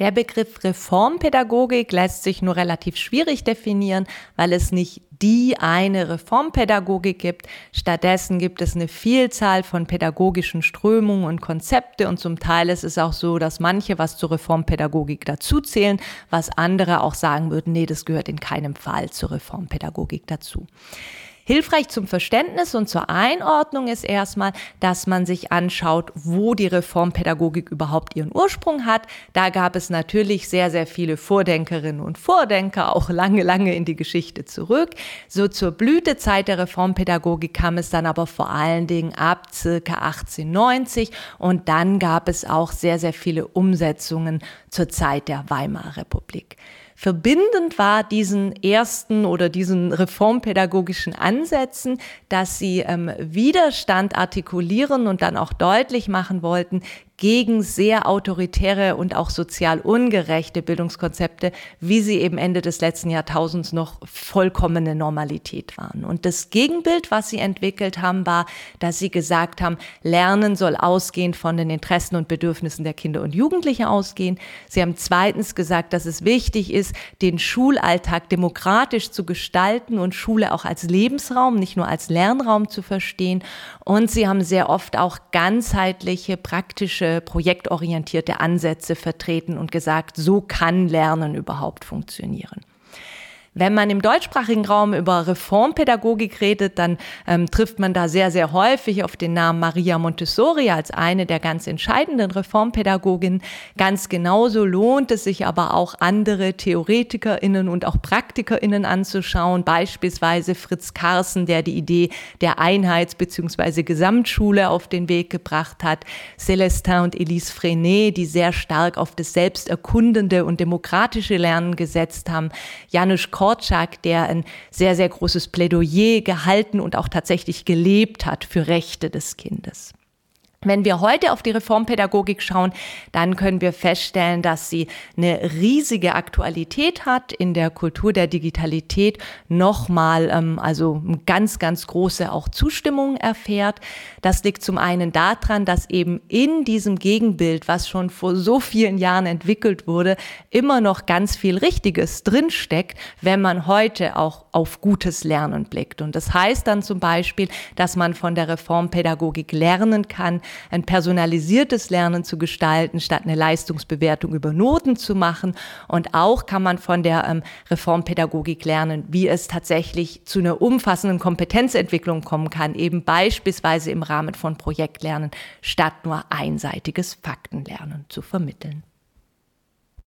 Der Begriff Reformpädagogik lässt sich nur relativ schwierig definieren, weil es nicht die eine Reformpädagogik gibt. Stattdessen gibt es eine Vielzahl von pädagogischen Strömungen und Konzepte und zum Teil ist es auch so, dass manche was zur Reformpädagogik dazuzählen, was andere auch sagen würden, nee, das gehört in keinem Fall zur Reformpädagogik dazu. Hilfreich zum Verständnis und zur Einordnung ist erstmal, dass man sich anschaut, wo die Reformpädagogik überhaupt ihren Ursprung hat. Da gab es natürlich sehr, sehr viele Vordenkerinnen und Vordenker, auch lange, lange in die Geschichte zurück. So zur Blütezeit der Reformpädagogik kam es dann aber vor allen Dingen ab circa 1890 und dann gab es auch sehr, sehr viele Umsetzungen zur Zeit der Weimarer Republik. Verbindend war diesen ersten oder diesen reformpädagogischen Ansätzen, dass sie ähm, Widerstand artikulieren und dann auch deutlich machen wollten gegen sehr autoritäre und auch sozial ungerechte Bildungskonzepte, wie sie eben Ende des letzten Jahrtausends noch vollkommene Normalität waren. Und das Gegenbild, was sie entwickelt haben, war, dass sie gesagt haben, Lernen soll ausgehend von den Interessen und Bedürfnissen der Kinder und Jugendlichen ausgehen. Sie haben zweitens gesagt, dass es wichtig ist, den Schulalltag demokratisch zu gestalten und Schule auch als Lebensraum, nicht nur als Lernraum zu verstehen. Und sie haben sehr oft auch ganzheitliche, praktische praktische, projektorientierte Ansätze vertreten und gesagt, so kann Lernen überhaupt funktionieren. Wenn man im deutschsprachigen Raum über Reformpädagogik redet, dann ähm, trifft man da sehr, sehr häufig auf den Namen Maria Montessori als eine der ganz entscheidenden Reformpädagoginnen. Ganz genauso lohnt es sich aber auch andere TheoretikerInnen und auch PraktikerInnen anzuschauen, beispielsweise Fritz Carsten, der die Idee der Einheits- bzw. Gesamtschule auf den Weg gebracht hat, Celestin und Elise Frenet, die sehr stark auf das selbsterkundende und demokratische Lernen gesetzt haben, Janusz Korczak, der ein sehr, sehr großes Plädoyer gehalten und auch tatsächlich gelebt hat für Rechte des Kindes. Wenn wir heute auf die Reformpädagogik schauen, dann können wir feststellen, dass sie eine riesige Aktualität hat in der Kultur der Digitalität, nochmal ähm, also ganz, ganz große auch Zustimmung erfährt. Das liegt zum einen daran, dass eben in diesem Gegenbild, was schon vor so vielen Jahren entwickelt wurde, immer noch ganz viel Richtiges drinsteckt, wenn man heute auch auf gutes Lernen blickt. Und das heißt dann zum Beispiel, dass man von der Reformpädagogik lernen kann, ein personalisiertes Lernen zu gestalten, statt eine Leistungsbewertung über Noten zu machen. Und auch kann man von der ähm, Reformpädagogik lernen, wie es tatsächlich zu einer umfassenden Kompetenzentwicklung kommen kann, eben beispielsweise im Rahmen von Projektlernen, statt nur einseitiges Faktenlernen zu vermitteln.